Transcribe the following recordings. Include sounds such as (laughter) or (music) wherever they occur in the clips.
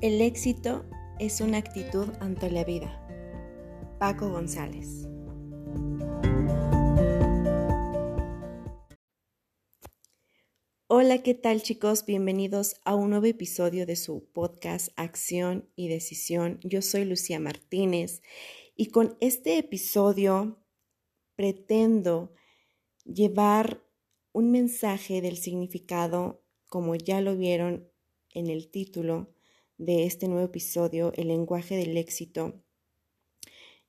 El éxito es una actitud ante la vida. Paco González. Hola, ¿qué tal chicos? Bienvenidos a un nuevo episodio de su podcast Acción y Decisión. Yo soy Lucía Martínez y con este episodio pretendo llevar un mensaje del significado, como ya lo vieron en el título, de este nuevo episodio, el lenguaje del éxito,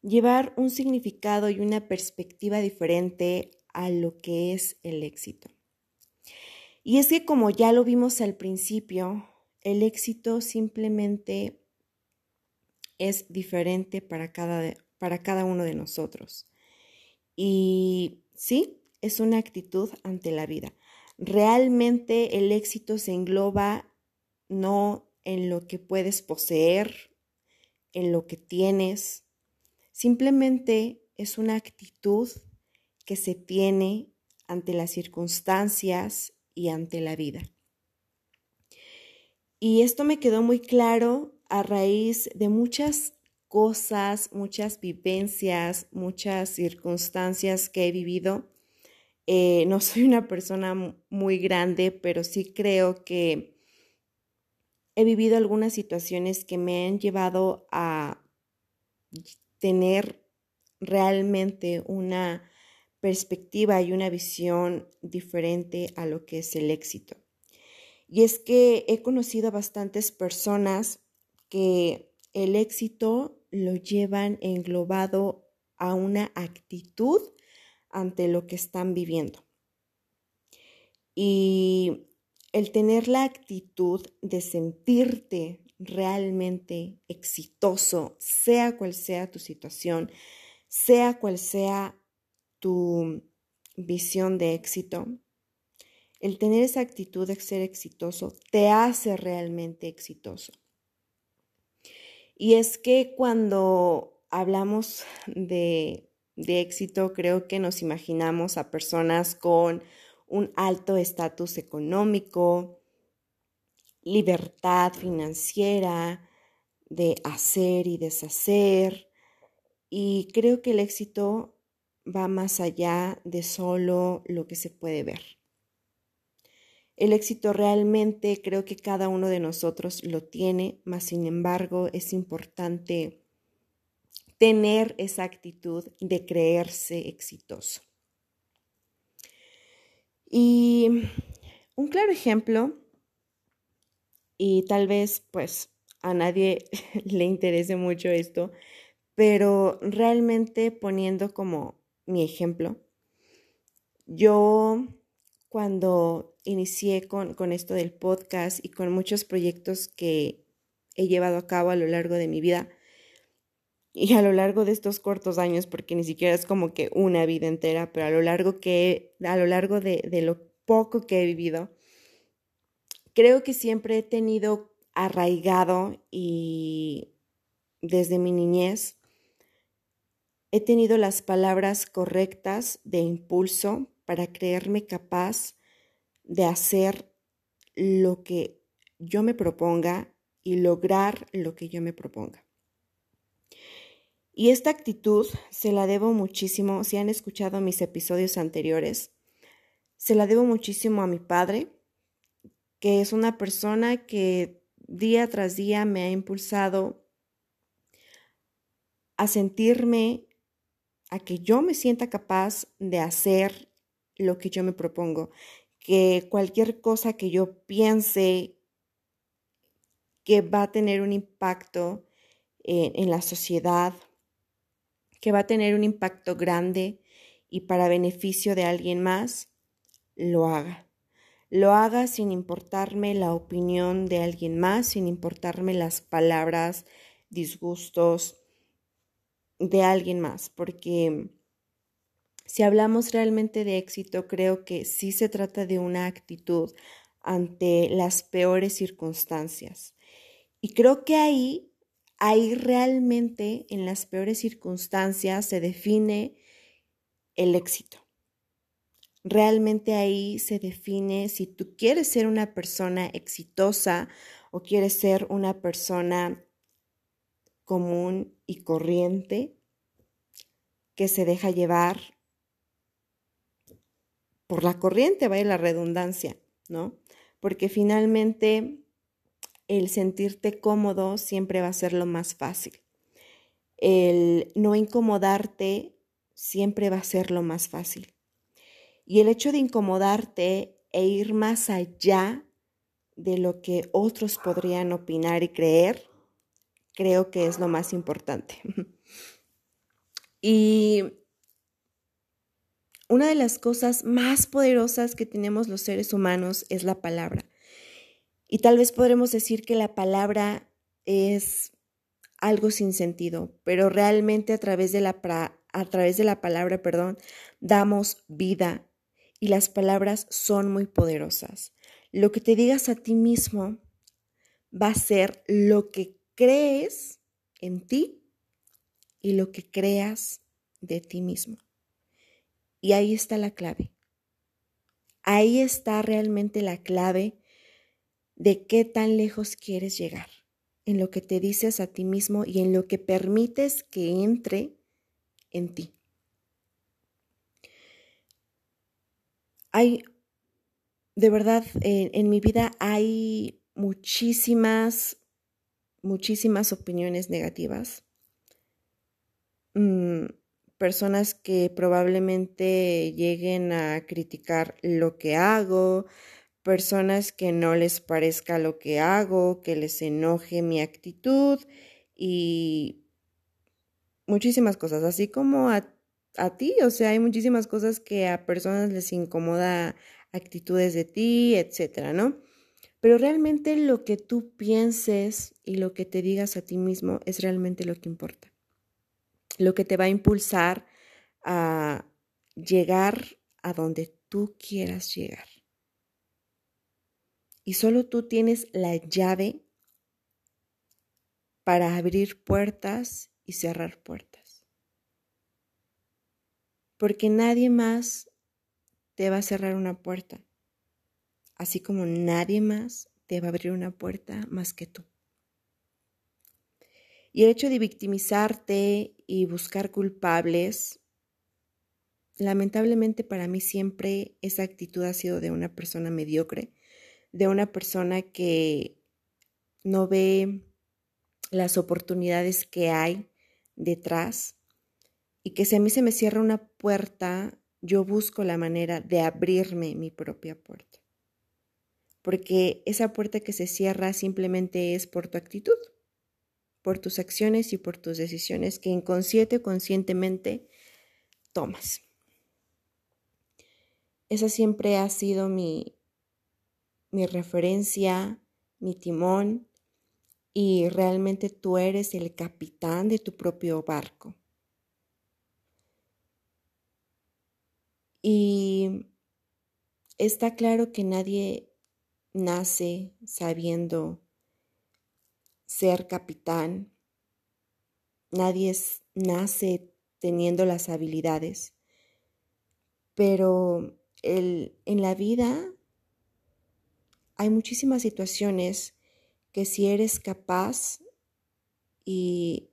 llevar un significado y una perspectiva diferente a lo que es el éxito. Y es que como ya lo vimos al principio, el éxito simplemente es diferente para cada, para cada uno de nosotros. Y sí, es una actitud ante la vida. Realmente el éxito se engloba no en lo que puedes poseer, en lo que tienes. Simplemente es una actitud que se tiene ante las circunstancias y ante la vida. Y esto me quedó muy claro a raíz de muchas cosas, muchas vivencias, muchas circunstancias que he vivido. Eh, no soy una persona muy grande, pero sí creo que he vivido algunas situaciones que me han llevado a tener realmente una perspectiva y una visión diferente a lo que es el éxito. Y es que he conocido a bastantes personas que el éxito lo llevan englobado a una actitud ante lo que están viviendo. Y el tener la actitud de sentirte realmente exitoso, sea cual sea tu situación, sea cual sea tu visión de éxito, el tener esa actitud de ser exitoso te hace realmente exitoso. Y es que cuando hablamos de, de éxito, creo que nos imaginamos a personas con un alto estatus económico, libertad financiera, de hacer y deshacer. Y creo que el éxito va más allá de solo lo que se puede ver. El éxito realmente creo que cada uno de nosotros lo tiene, mas sin embargo es importante tener esa actitud de creerse exitoso. Y un claro ejemplo, y tal vez pues a nadie (laughs) le interese mucho esto, pero realmente poniendo como mi ejemplo, yo cuando inicié con, con, esto del podcast y con muchos proyectos que he llevado a cabo a lo largo de mi vida, y a lo largo de estos cortos años, porque ni siquiera es como que una vida entera, pero a lo largo, que, a lo, largo de, de lo poco que he vivido, creo que siempre he tenido arraigado y desde mi niñez he tenido las palabras correctas de impulso para creerme capaz de hacer lo que yo me proponga y lograr lo que yo me proponga. Y esta actitud se la debo muchísimo, si han escuchado mis episodios anteriores, se la debo muchísimo a mi padre, que es una persona que día tras día me ha impulsado a sentirme, a que yo me sienta capaz de hacer lo que yo me propongo, que cualquier cosa que yo piense que va a tener un impacto en, en la sociedad que va a tener un impacto grande y para beneficio de alguien más, lo haga. Lo haga sin importarme la opinión de alguien más, sin importarme las palabras, disgustos de alguien más, porque si hablamos realmente de éxito, creo que sí se trata de una actitud ante las peores circunstancias. Y creo que ahí ahí realmente en las peores circunstancias se define el éxito. Realmente ahí se define si tú quieres ser una persona exitosa o quieres ser una persona común y corriente que se deja llevar por la corriente, vaya la redundancia, ¿no? Porque finalmente el sentirte cómodo siempre va a ser lo más fácil. El no incomodarte siempre va a ser lo más fácil. Y el hecho de incomodarte e ir más allá de lo que otros podrían opinar y creer, creo que es lo más importante. (laughs) y una de las cosas más poderosas que tenemos los seres humanos es la palabra. Y tal vez podremos decir que la palabra es algo sin sentido, pero realmente a través de la, a través de la palabra, perdón, damos vida, y las palabras son muy poderosas. Lo que te digas a ti mismo va a ser lo que crees en ti y lo que creas de ti mismo. Y ahí está la clave. Ahí está realmente la clave de qué tan lejos quieres llegar, en lo que te dices a ti mismo y en lo que permites que entre en ti. Hay, de verdad, en mi vida hay muchísimas, muchísimas opiniones negativas. Mm, personas que probablemente lleguen a criticar lo que hago, personas que no les parezca lo que hago, que les enoje mi actitud y muchísimas cosas, así como a a ti, o sea, hay muchísimas cosas que a personas les incomoda actitudes de ti, etcétera, ¿no? Pero realmente lo que tú pienses y lo que te digas a ti mismo es realmente lo que importa. Lo que te va a impulsar a llegar a donde tú quieras llegar. Y solo tú tienes la llave para abrir puertas y cerrar puertas porque nadie más te va a cerrar una puerta, así como nadie más te va a abrir una puerta más que tú. Y el hecho de victimizarte y buscar culpables, lamentablemente para mí siempre esa actitud ha sido de una persona mediocre, de una persona que no ve las oportunidades que hay detrás y que si a mí se me cierra una puerta, yo busco la manera de abrirme mi propia puerta. Porque esa puerta que se cierra simplemente es por tu actitud, por tus acciones y por tus decisiones que inconsciente o conscientemente tomas. Esa siempre ha sido mi, mi referencia, mi timón, y realmente tú eres el capitán de tu propio barco. Y está claro que nadie nace sabiendo ser capitán, nadie nace teniendo las habilidades, pero el, en la vida hay muchísimas situaciones que si eres capaz y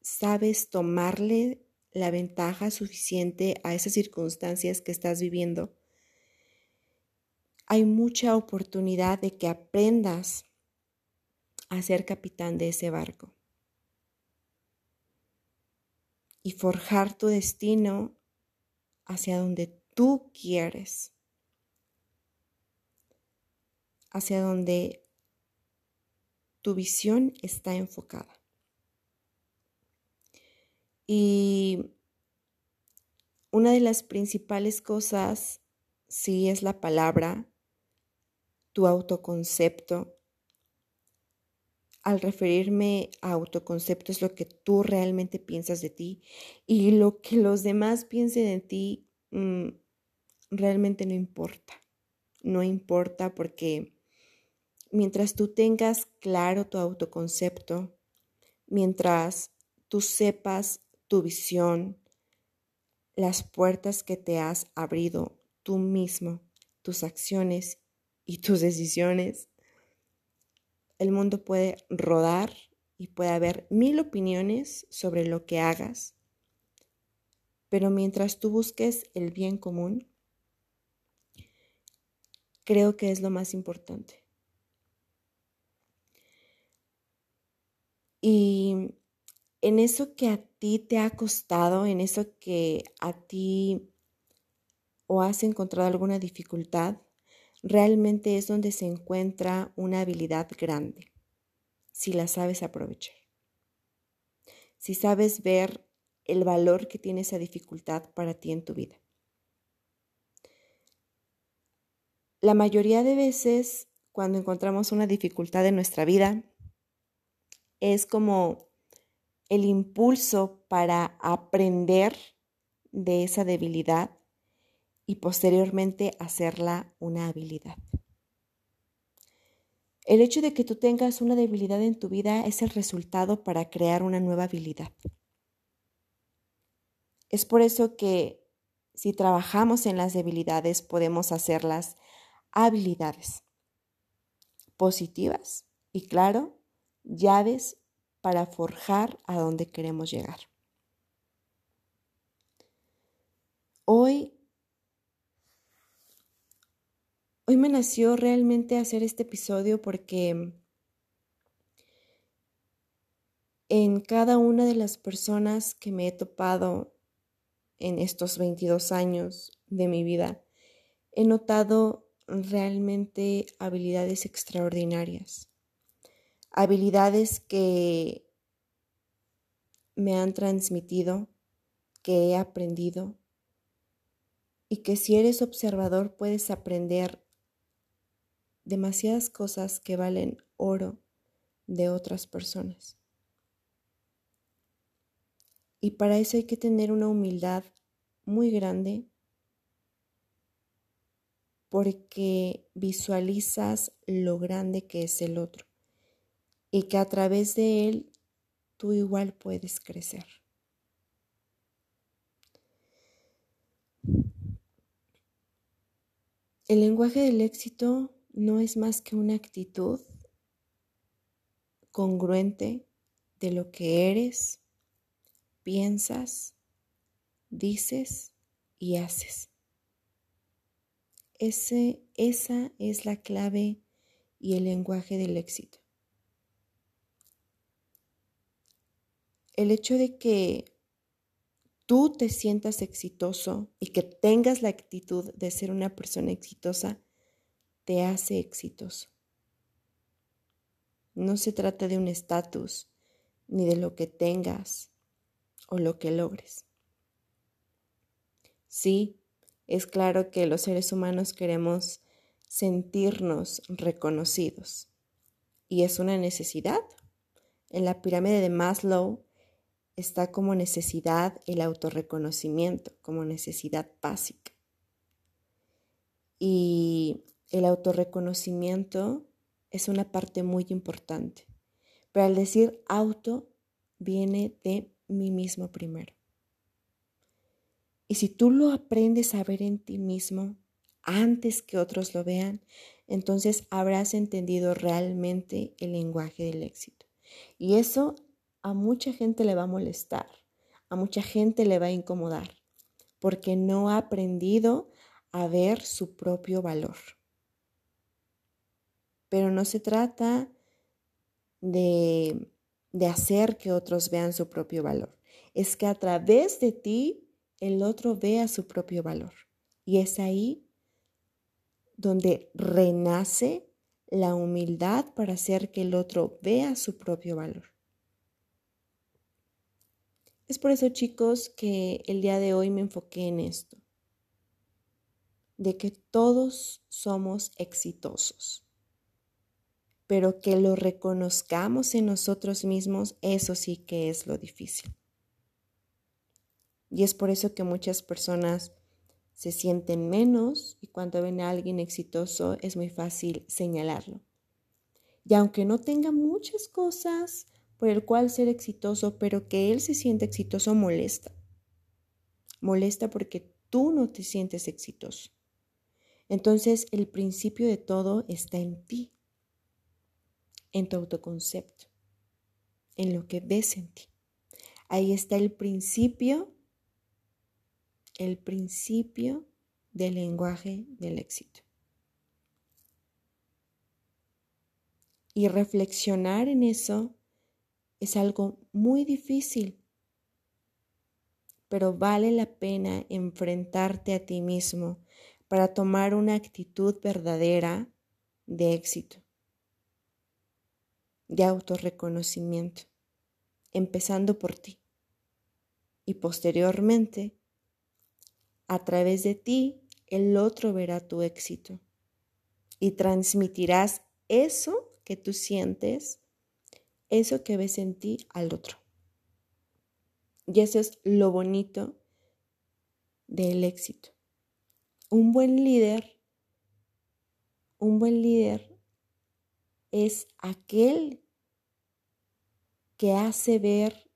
sabes tomarle la ventaja suficiente a esas circunstancias que estás viviendo, hay mucha oportunidad de que aprendas a ser capitán de ese barco y forjar tu destino hacia donde tú quieres, hacia donde tu visión está enfocada. Y una de las principales cosas, sí, es la palabra, tu autoconcepto. Al referirme a autoconcepto es lo que tú realmente piensas de ti y lo que los demás piensen de ti mm, realmente no importa. No importa porque mientras tú tengas claro tu autoconcepto, mientras tú sepas tu visión, las puertas que te has abrido tú mismo tus acciones y tus decisiones, el mundo puede rodar y puede haber mil opiniones sobre lo que hagas, pero mientras tú busques el bien común, creo que es lo más importante. Y en eso que a ti te ha costado, en eso que a ti o has encontrado alguna dificultad, realmente es donde se encuentra una habilidad grande, si la sabes aprovechar. Si sabes ver el valor que tiene esa dificultad para ti en tu vida. La mayoría de veces, cuando encontramos una dificultad en nuestra vida, es como el impulso para aprender de esa debilidad y posteriormente hacerla una habilidad. El hecho de que tú tengas una debilidad en tu vida es el resultado para crear una nueva habilidad. Es por eso que si trabajamos en las debilidades podemos hacerlas habilidades positivas y claro, llaves para forjar a donde queremos llegar. Hoy Hoy me nació realmente hacer este episodio porque en cada una de las personas que me he topado en estos 22 años de mi vida, he notado realmente habilidades extraordinarias, habilidades que me han transmitido, que he aprendido y que si eres observador puedes aprender demasiadas cosas que valen oro de otras personas. Y para eso hay que tener una humildad muy grande porque visualizas lo grande que es el otro y que a través de él tú igual puedes crecer. El lenguaje del éxito no es más que una actitud congruente de lo que eres, piensas, dices y haces. Ese, esa es la clave y el lenguaje del éxito. El hecho de que tú te sientas exitoso y que tengas la actitud de ser una persona exitosa te hace exitoso. No se trata de un estatus, ni de lo que tengas o lo que logres. Sí, es claro que los seres humanos queremos sentirnos reconocidos y es una necesidad. En la pirámide de Maslow está como necesidad el autorreconocimiento, como necesidad básica. Y el autorreconocimiento es una parte muy importante. Pero al decir auto, viene de mí mismo primero. Y si tú lo aprendes a ver en ti mismo antes que otros lo vean, entonces habrás entendido realmente el lenguaje del éxito. Y eso a mucha gente le va a molestar, a mucha gente le va a incomodar, porque no ha aprendido a ver su propio valor. Pero no se trata de, hacer que otros vean su propio valor. Es que a través de ti el otro vea su propio valor. Y es ahí donde renace la humildad para hacer que el otro vea su propio valor. Es por eso, chicos, que el día de hoy me enfoqué en esto, de que todos somos exitosos pero que lo reconozcamos en nosotros mismos, eso sí que es lo difícil. Y es por eso que muchas personas se sienten menos y cuando ven a alguien exitoso es muy fácil señalarlo. Y aunque no tenga muchas cosas por el cual ser exitoso, pero que él se siente exitoso molesta. Molesta porque tú no te sientes exitoso. Entonces el principio de todo está en ti, en tu autoconcepto, en lo que ves en ti. Ahí está el principio, el principio del lenguaje del éxito. Y reflexionar en eso es algo muy difícil, pero vale la pena enfrentarte a ti mismo para tomar una actitud verdadera de éxito, de autorreconocimiento, empezando por ti. Y posteriormente, a través de ti, el otro verá tu éxito y transmitirás eso que tú sientes, eso que ves en ti al otro. Y eso es lo bonito del éxito. Un buen líder, un buen líder es aquel que hace ver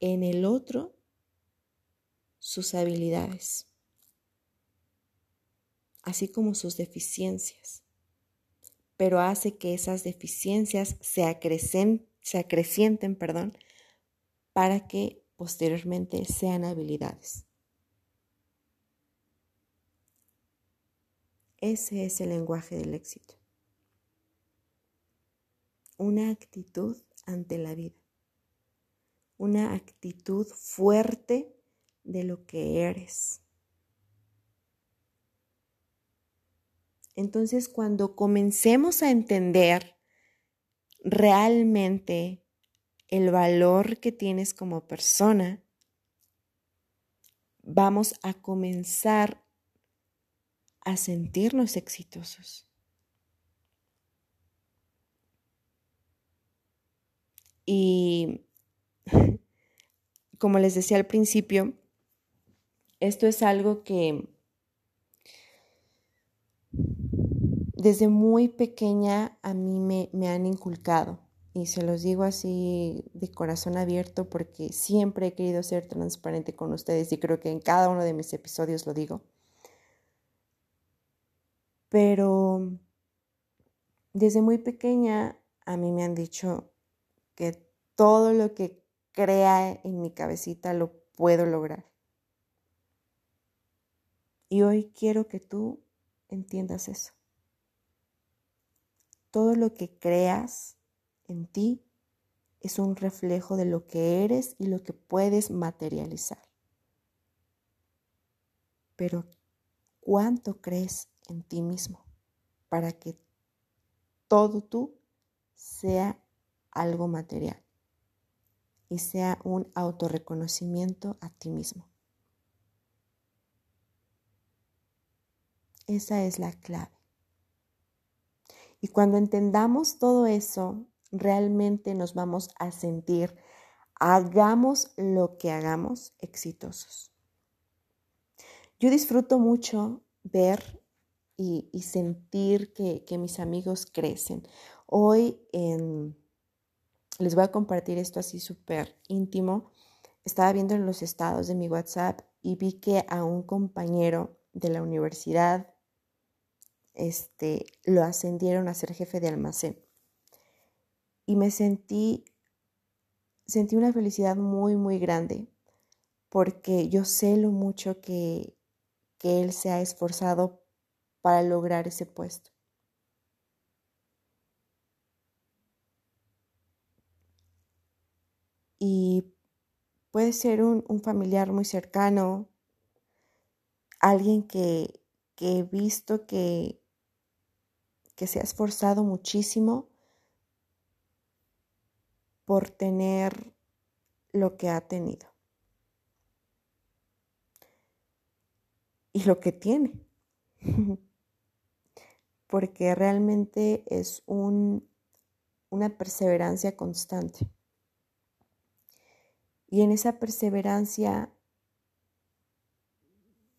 en el otro sus habilidades, así como sus deficiencias, pero hace que esas deficiencias se, se acrecienten perdón, para que posteriormente sean habilidades. Ese es el lenguaje del éxito. Una actitud ante la vida. Una actitud fuerte de lo que eres. Entonces, cuando comencemos a entender realmente el valor que tienes como persona, vamos a comenzar a sentirnos exitosos. Y (laughs) como les decía al principio, esto es algo que desde muy pequeña a mí me, han inculcado. Y se los digo así de corazón abierto porque siempre he querido ser transparente con ustedes y creo que en cada uno de mis episodios lo digo. Pero desde muy pequeña a mí me han dicho que todo lo que crea en mi cabecita lo puedo lograr. Y hoy quiero que tú entiendas eso. Todo lo que creas en ti es un reflejo de lo que eres y lo que puedes materializar. Pero ¿cuánto crees en ti mismo para que todo tú sea algo material y sea un autorreconocimiento a ti mismo. Esa es la clave. Y cuando entendamos todo eso, realmente nos vamos a sentir, hagamos lo que hagamos, exitosos. Yo disfruto mucho ver y, sentir que, mis amigos crecen. Hoy les voy a compartir esto así súper íntimo. Estaba viendo en los estados de mi WhatsApp y vi que a un compañero de la universidad este, lo ascendieron a ser jefe de almacén. Y me sentí, sentí una felicidad muy, muy grande porque yo sé lo mucho que, que él se ha esforzado para lograr ese puesto. Y puede ser un, familiar muy cercano, alguien que, he visto que, que se ha esforzado muchísimo por tener lo que ha tenido y lo que tiene. (laughs) porque realmente es un, una perseverancia constante. Y en esa perseverancia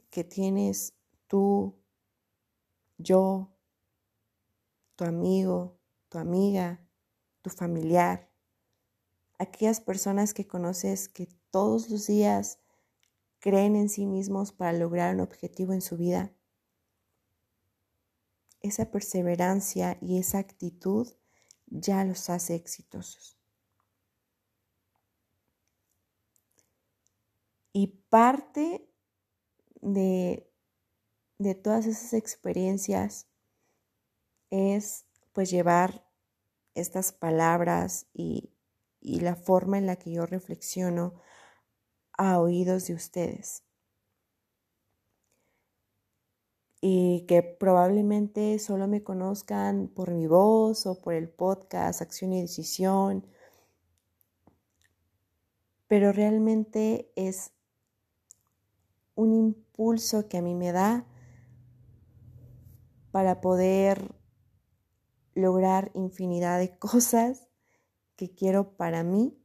que tienes tú, yo, tu amigo, tu amiga, tu familiar, aquellas personas que conoces que todos los días creen en sí mismos para lograr un objetivo en su vida, esa perseverancia y esa actitud ya los hace exitosos. Y parte de, de todas esas experiencias es pues llevar estas palabras y, y la forma en la que yo reflexiono a oídos de ustedes. Y que probablemente solo me conozcan por mi voz o por el podcast Acción y Decisión, pero realmente es un impulso que a mí me da para poder lograr infinidad de (laughs) cosas que quiero para mí.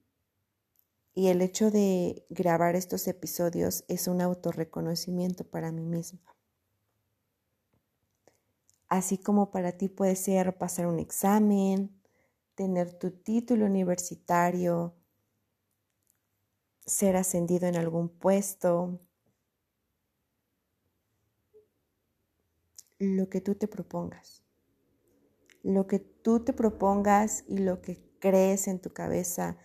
Y el hecho de grabar estos episodios es un autorreconocimiento para mí misma. Así como para ti puede ser pasar un examen, tener tu título universitario, ser ascendido en algún puesto, lo que tú te propongas. Lo que tú te propongas y lo que crees en tu cabeza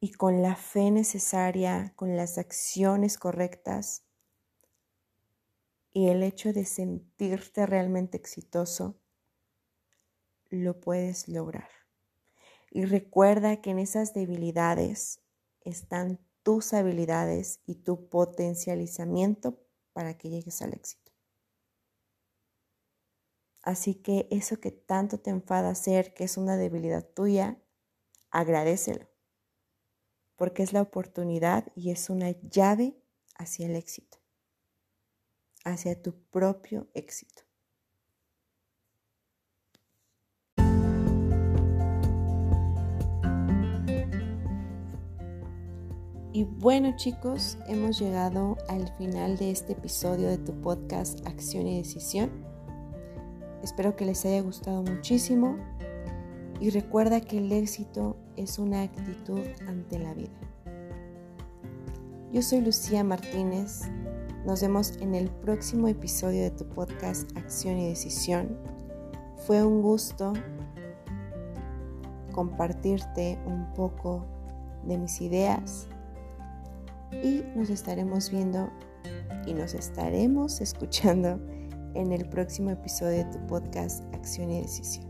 y con la fe necesaria, con las acciones correctas y el hecho de sentirte realmente exitoso, lo puedes lograr. Y recuerda que en esas debilidades están tus habilidades y tu potencializamiento para que llegues al éxito. Así que eso que tanto te enfada hacer, que es una debilidad tuya, agradecelo, porque es la oportunidad y es una llave hacia el éxito, hacia tu propio éxito. Y bueno chicos, hemos llegado al final de este episodio de tu podcast Acción y Decisión. Espero que les haya gustado muchísimo y recuerda que el éxito es una actitud ante la vida. Yo soy Lucía Martínez. Nos vemos en el próximo episodio de tu podcast Acción y Decisión. Fue un gusto compartirte un poco de mis ideas y nos estaremos viendo y nos estaremos escuchando en el próximo episodio de tu podcast Acción y Decisión.